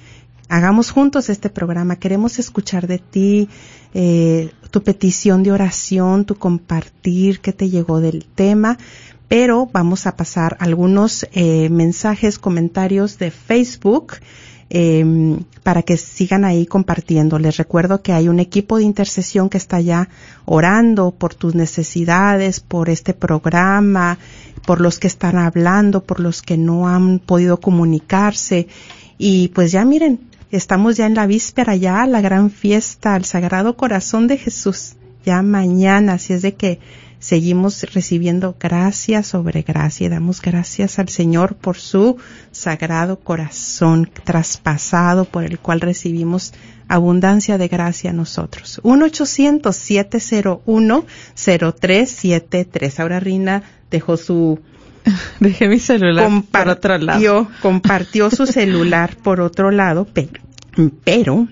Hagamos juntos este programa. Queremos escuchar de ti eh, tu petición de oración, tu compartir, qué te llegó del tema. Pero vamos a pasar algunos eh, mensajes, comentarios de Facebook eh, para que sigan ahí compartiendo. Les recuerdo que hay un equipo de intercesión que está ya orando por tus necesidades, por este programa, por los que están hablando, por los que no han podido comunicarse. Y pues ya miren, estamos ya en la víspera, ya la gran fiesta al Sagrado Corazón de Jesús, ya mañana, así es de que seguimos recibiendo gracia sobre gracia y damos gracias al Señor por su sagrado corazón traspasado por el cual recibimos abundancia de gracia a nosotros. 1-800-701-0373. Ahora Rina dejó su Dejé mi celular por otro lado. compartió, compartió su celular por otro lado, pero, pero,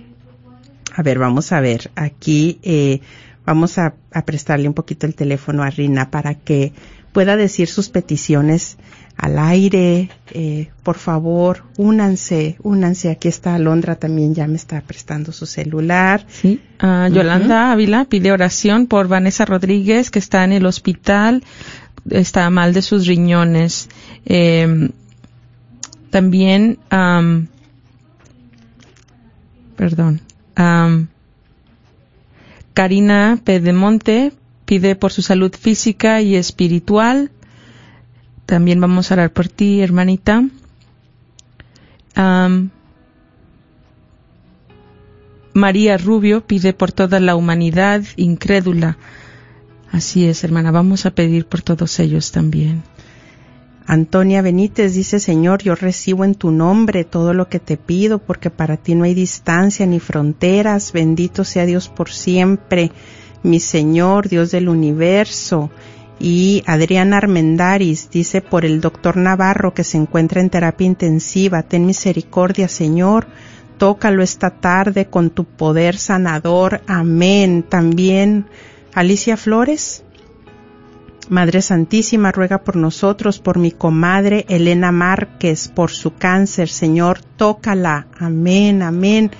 a ver, vamos a ver, aquí eh, vamos a, a prestarle un poquito el teléfono a Rina para que pueda decir sus peticiones al aire. Eh, por favor, únanse, únanse. Aquí está Alondra también, ya me está prestando su celular. Sí. Ah, Yolanda Ávila pide oración por Vanessa Rodríguez, que está en el hospital, está mal de sus riñones. Eh, también, am, perdón, Karina Pedemonte pide por su salud física y espiritual. También vamos a orar por ti, hermanita. María Rubio pide por toda la humanidad incrédula. Así es, hermana, vamos a pedir por todos ellos también. Antonia Benítez dice, Señor, yo recibo en tu nombre todo lo que te pido, porque para ti no hay distancia ni fronteras. Bendito sea Dios por siempre, mi Señor, Dios del universo. Y Adriana Armendaris dice, por el doctor Navarro que se encuentra en terapia intensiva, ten misericordia, Señor. tócalo esta tarde con tu poder sanador. Amén. También Alicia Flores. Madre Santísima, ruega por nosotros, por mi comadre Elena Márquez, por su cáncer. Señor, tócala. Amén, amén.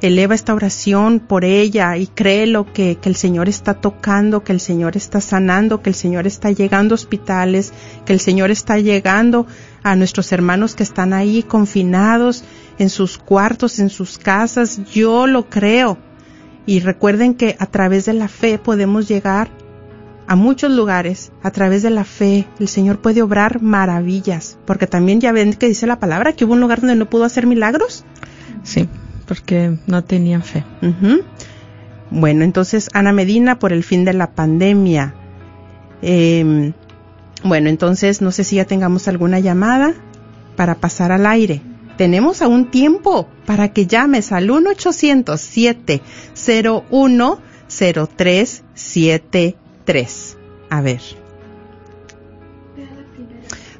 Eleva esta oración por ella y créelo que, que el Señor está tocando, que el Señor está sanando, que el Señor está llegando a hospitales, que el Señor está llegando a nuestros hermanos que están ahí confinados en sus cuartos, en sus casas. Yo lo creo. Y recuerden que a través de la fe podemos llegar a muchos lugares a través de la fe. El Señor puede obrar maravillas, porque también ya ven que dice la palabra que hubo un lugar donde no pudo hacer milagros. Sí, porque no tenían fe. Ujú. Bueno, entonces Ana Medina por el fin de la pandemia. Eh, bueno, entonces no sé si ya tengamos alguna llamada para pasar al aire. Tenemos aún tiempo para que llames al 1 800 701 0373 A ver.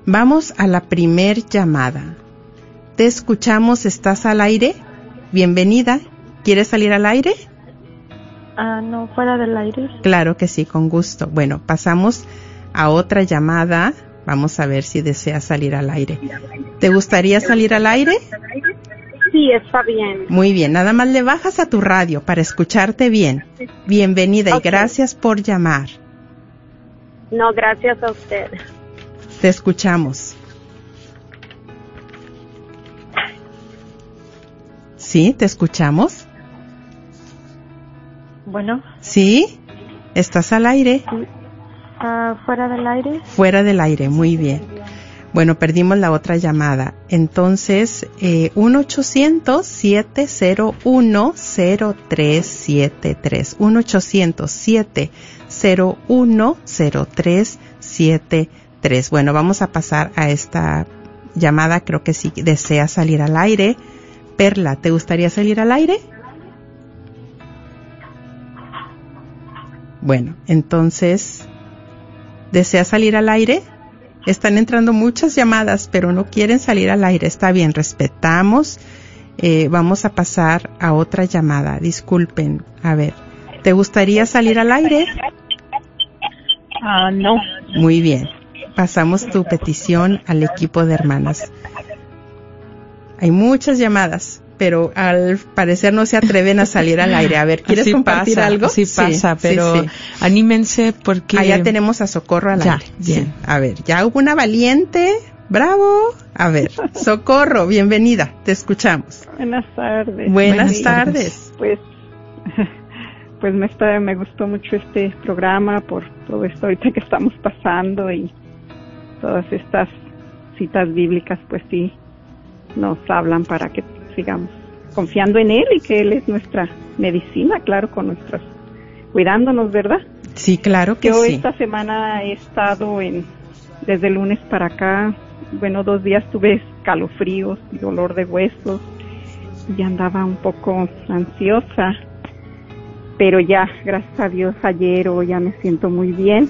Vamos a la primer llamada. Te escuchamos, ¿estás al aire? Bienvenida. ¿Quieres salir al aire? Ah, no, fuera del aire. Claro que sí, con gusto. Bueno, pasamos a otra llamada. Vamos a ver si desea salir al aire. ¿Te gustaría salir al aire? Sí, está bien. Muy bien, nada más le bajas a tu radio para escucharte bien. Bienvenida y gracias por llamar. No, gracias a usted. Te escuchamos. ¿Sí? ¿Te escuchamos? Bueno, ¿Sí? ¿Estás al aire? ah, fuera del aire. Fuera del aire, muy bien. Bueno, perdimos la otra llamada. Entonces, eh, 1-800-701-0373. 1-800-701-0373. Bueno, vamos a pasar a esta llamada. Creo que si desea salir al aire. Perla, ¿te gustaría salir al aire? Bueno, entonces, ¿desea salir al aire? Están entrando muchas llamadas, pero no quieren salir al aire. Está bien, respetamos. Eh, vamos a pasar a otra llamada. Disculpen. A ver, ¿te gustaría salir al aire? Ah, no. Muy bien. Pasamos tu petición al equipo de hermanas. Hay muchas llamadas, pero al parecer no se atreven a salir al aire. A ver, ¿quieres Así compartir pasa, algo? Sí pasa, pero sí. anímense porque... Allá tenemos a Socorro al Ya, aire. bien. Sí. A ver, ya hubo una valiente. Bravo. A ver, Socorro, bienvenida. Te escuchamos. Buenas tardes. Buenas tardes. Pues, pues me está, me gustó mucho este programa por todo esto ahorita que estamos pasando y todas estas citas bíblicas, pues sí, nos hablan para que sigamos confiando en Él y que Él es nuestra medicina, claro, con nuestras, cuidándonos, ¿verdad? Sí, claro que Yo sí. esta semana he estado en, desde el lunes para acá, bueno, dos días tuve escalofríos y dolor de huesos y andaba un poco ansiosa, pero ya, gracias a Dios, ayer o ya me siento muy bien.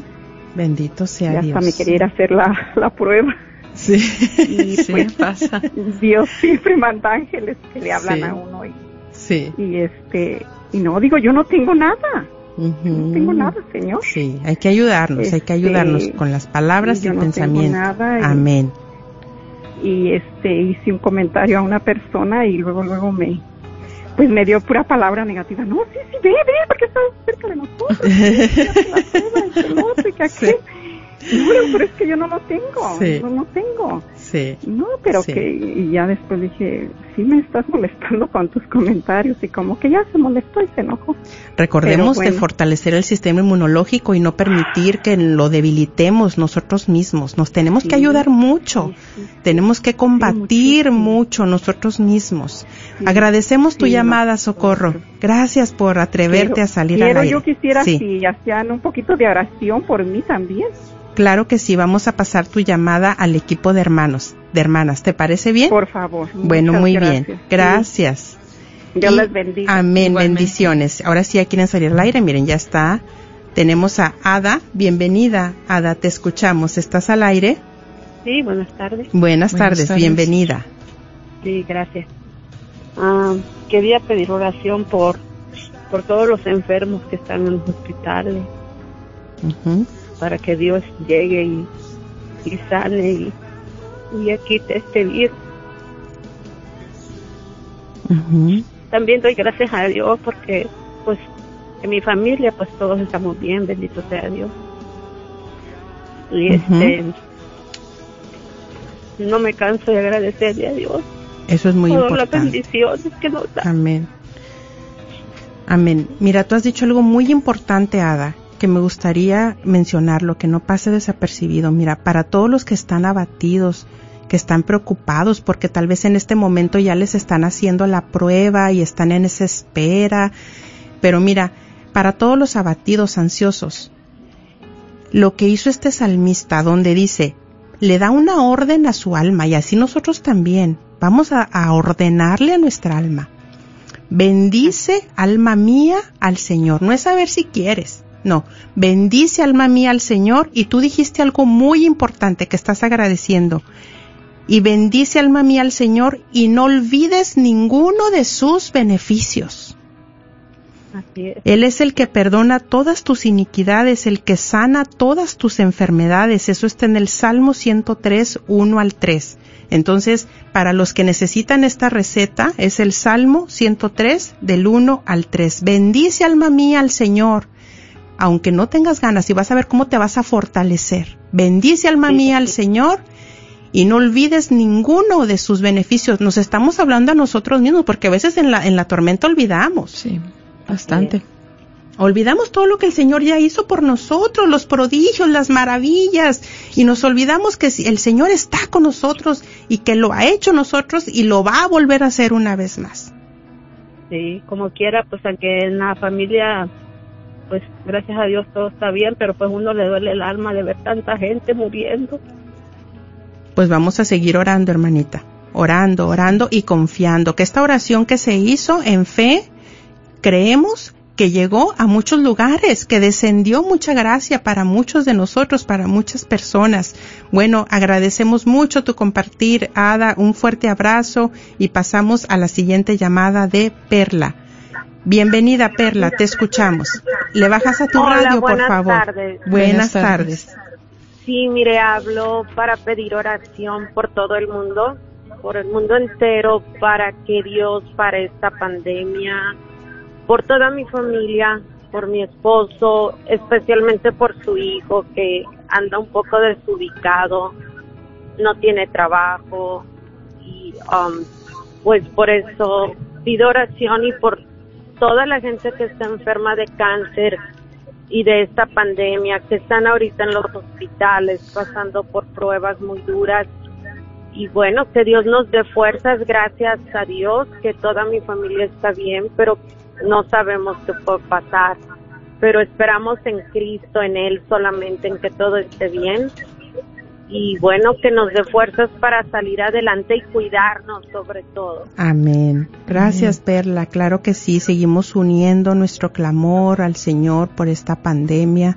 Bendito sea ya Dios. hasta me quería ir a hacer la, la prueba. Sí. Y Sí, pues pasa. Dios siempre manda ángeles que le hablan Sí. a uno y, Sí. y este, y no, digo, yo no tengo nada, no tengo nada, Señor. Sí, hay que ayudarnos, hay que Este, ayudarnos con las palabras y yo no tengo pensamientos. nada y- Amén. y este hice un comentario a una persona y luego luego me pues me dio pura palabra negativa no sí sí ve ve porque estás cerca de nosotros sí, la prueba, que el que aquel. No, pero es que yo no lo tengo Sí. no lo tengo Sí. no pero Sí. que y ya después dije sí me estás molestando con tus comentarios y como que ya se molestó y se enojó Recordemos Pero de bueno. fortalecer el sistema inmunológico y no permitir que lo debilitemos nosotros mismos. Nos tenemos que Sí. ayudar mucho. Tenemos que combatir mucho nosotros mismos. Agradecemos tu llamada, Socorro. Gracias por atreverte Quiero- a salir quiero, al aire. yo quisiera si hacían un poquito de oración por mí también Claro que sí, vamos a pasar tu llamada al equipo de hermanos, de hermanas. ¿Te parece bien? Por favor. bueno, muy gracias. bien. Gracias. Sí, Dios Y- les bendiga. Amén, Igualmente. bendiciones. Ahora sí ya quieren salir al aire, miren, ya está. Tenemos a Ada, bienvenida. Ada, te escuchamos. ¿Estás al aire? Sí, buenas tardes. Buenas, Buenas tardes, tardes. bienvenida. Sí, gracias. Ah, quería pedir oración por, por todos los enfermos que están en los hospitales. Para que Dios llegue y, y sane y, y quite este virus. También doy gracias a Dios porque, pues, en mi familia, pues todos estamos bien, bendito sea Dios. Y este, no me canso de agradecerle a Dios Eso es muy las importante. bendiciones que nos da. Amén. Amén. Mira, tú has dicho algo muy importante, Ada, que me gustaría mencionarlo, que no pase desapercibido. Mira, para todos los que están abatidos, que están preocupados porque tal vez en este momento ya les están haciendo la prueba y están en esa espera. Pero mira, para todos los abatidos, ansiosos, lo que hizo este salmista donde dice, le da una orden a su alma y así nosotros también vamos a, a ordenarle a nuestra alma. Bendice, alma mía, al Señor. No es saber si quieres. No, bendice alma mía al Señor y tú dijiste algo muy importante que estás agradeciendo. Y bendice alma mía al Señor y no olvides ninguno de sus beneficios. Así es. Él es el que perdona todas tus iniquidades, el que sana todas tus enfermedades. Eso está en el Salmo 103, 1 al 3. Entonces, para los que necesitan esta receta, es el Salmo 103, del 1 al 3. Bendice alma mía al Señor, aunque no tengas ganas y vas a ver cómo te vas a fortalecer. Bendice alma Sí, mía al. Señor y no olvides ninguno de sus beneficios. Nos estamos hablando a nosotros mismos porque a veces en la, en la tormenta olvidamos. Sí, bastante. Olvidamos todo lo que el Señor ya hizo por nosotros, los prodigios, las maravillas, y nos olvidamos que si- el Señor está con nosotros y que lo ha hecho nosotros y lo va a volver a hacer una vez más. Sí, como quiera, pues aunque en la familia, pues gracias a Dios todo está bien, pero pues uno le duele el alma de ver tanta gente muriendo. Pues vamos a seguir orando, hermanita, orando, orando y confiando que esta oración que se hizo en fe, creemos que llegó a muchos lugares, que descendió mucha gracia para muchos de nosotros, para muchas personas. Bueno, agradecemos mucho tu compartir, Ada, un fuerte abrazo y pasamos a la siguiente llamada de Perla. Bienvenida, Perla, te escuchamos. Le bajas a tu Hola, radio, por favor. tardes. Buenas, Buenas tardes. tardes. Sí, mire, hablo para pedir oración por todo el mundo, por el mundo entero, para que Dios para esta pandemia, por toda mi familia, por mi esposo, especialmente por su hijo que anda un poco desubicado, no tiene trabajo y um, pues por eso pido oración y por toda la gente que está enferma de cáncer y de esta pandemia, que están ahorita en los hospitales pasando por pruebas muy duras. Y bueno, que Dios nos dé fuerzas, gracias a Dios, que toda mi familia está bien, pero no sabemos qué puede pasar. Pero esperamos en Cristo, en Él solamente, en que todo esté bien. Y bueno, que nos dé fuerzas para salir adelante y cuidarnos sobre todo. Amén. Gracias, Perla. Claro que sí, seguimos uniendo nuestro clamor al Señor por esta pandemia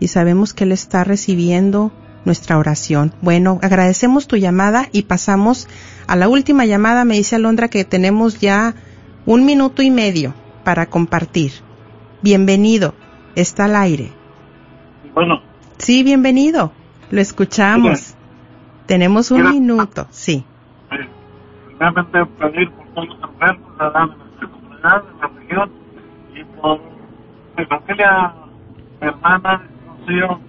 y sabemos que Él está recibiendo nuestra oración. Bueno, agradecemos tu llamada y pasamos a la última llamada. Me dice Alondra que tenemos ya un minuto y medio para compartir. Bienvenido. Está al aire. Bueno, Sí, bienvenido. Lo escuchamos. Tenemos un Mira. minuto. Sí. eh, primeramente pedir por todos los enfermos la- de nuestra comunidad, de la región, y por mi familia, mi hermana, Rocío,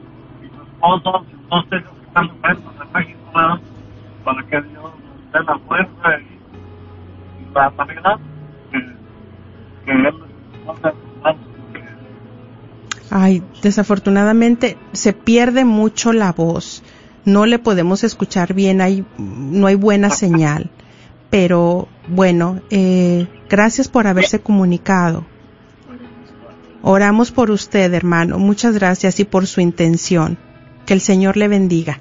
y su esposo, y todos ellos que están enfermos en México, ¿verdad? para que Dios nos dé la fuerza y, y la sanidad que, que Él nos. Ay, desafortunadamente se pierde mucho la voz. No le podemos escuchar bien, hay, no hay buena señal. Pero bueno, eh, gracias por haberse comunicado. Oramos por usted, hermano. Muchas gracias y por su intención. Que el Señor le bendiga.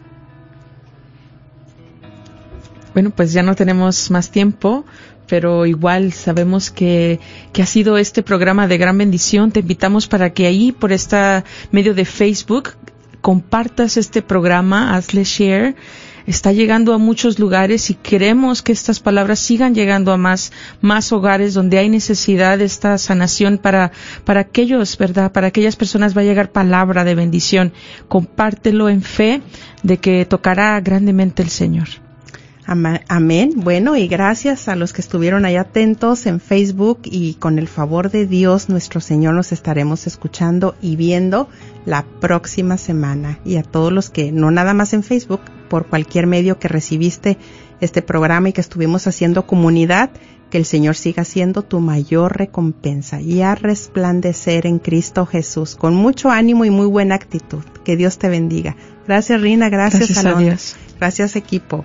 Bueno, pues ya no tenemos más tiempo, pero igual sabemos que, que ha sido este programa de gran bendición. Te invitamos para que ahí, por este medio de Facebook, compartas este programa, hazle share está llegando a muchos lugares y queremos que estas palabras sigan llegando a más, más hogares donde hay necesidad de esta sanación para, para aquellos, ¿verdad? Para aquellas personas va a llegar palabra de bendición. Compártelo en fe de que tocará grandemente el Señor. Amén. Bueno, y gracias a los que estuvieron ahí atentos en Facebook y con el favor de Dios nuestro Señor nos estaremos escuchando y viendo la próxima semana. Y a todos los que no nada más en Facebook, por cualquier medio que recibiste este programa y que estuvimos haciendo comunidad, que el Señor siga siendo tu mayor recompensa y a resplandecer en Cristo Jesús con mucho ánimo y muy buena actitud. Que Dios te bendiga. Gracias Rina, gracias, gracias a Dios. Gracias equipo.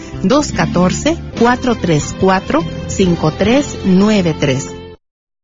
214-434-5393.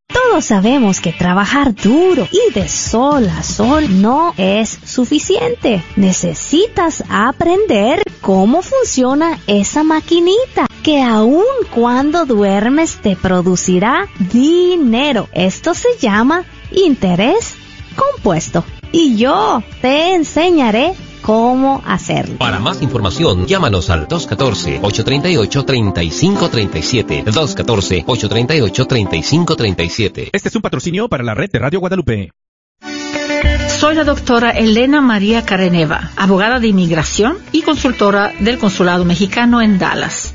Todos sabemos que trabajar duro y de sol a sol no es suficiente. Necesitas aprender cómo funciona esa maquinita que aun cuando duermes te producirá dinero. Esto se llama interés compuesto. Y yo te enseñaré cómo hacerlo. Para más información, llámanos al 214-838-3537. 214-838-3537. Este es un patrocinio para la red de Radio Guadalupe. Soy la doctora Elena María Careneva, abogada de inmigración y consultora del Consulado Mexicano en Dallas.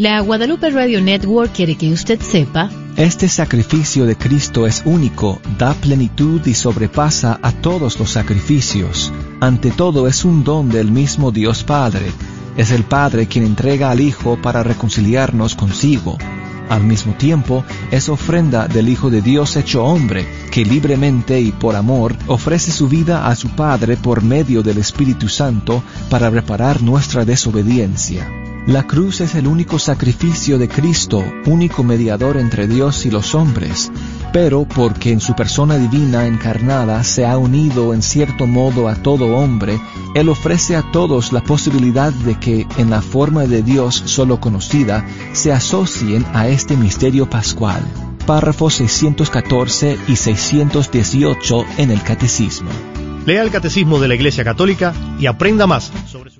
La Guadalupe Radio Network quiere que usted sepa este sacrificio de Cristo es único, da plenitud y sobrepasa a todos los sacrificios. Ante todo es un don del mismo Dios Padre. Es el Padre quien entrega al Hijo para reconciliarnos consigo. Al mismo tiempo, es ofrenda del Hijo de Dios hecho hombre, que libremente y por amor ofrece su vida a su Padre por medio del Espíritu Santo para reparar nuestra desobediencia. La cruz es el único sacrificio de Cristo, único mediador entre Dios y los hombres, pero porque en su persona divina encarnada se ha unido en cierto modo a todo hombre, Él ofrece a todos la posibilidad de que, en la forma de Dios solo conocida, se asocien a este misterio pascual. Párrafos 614 y 618 en el Catecismo. Lea el Catecismo de la Iglesia Católica y aprenda más sobre su.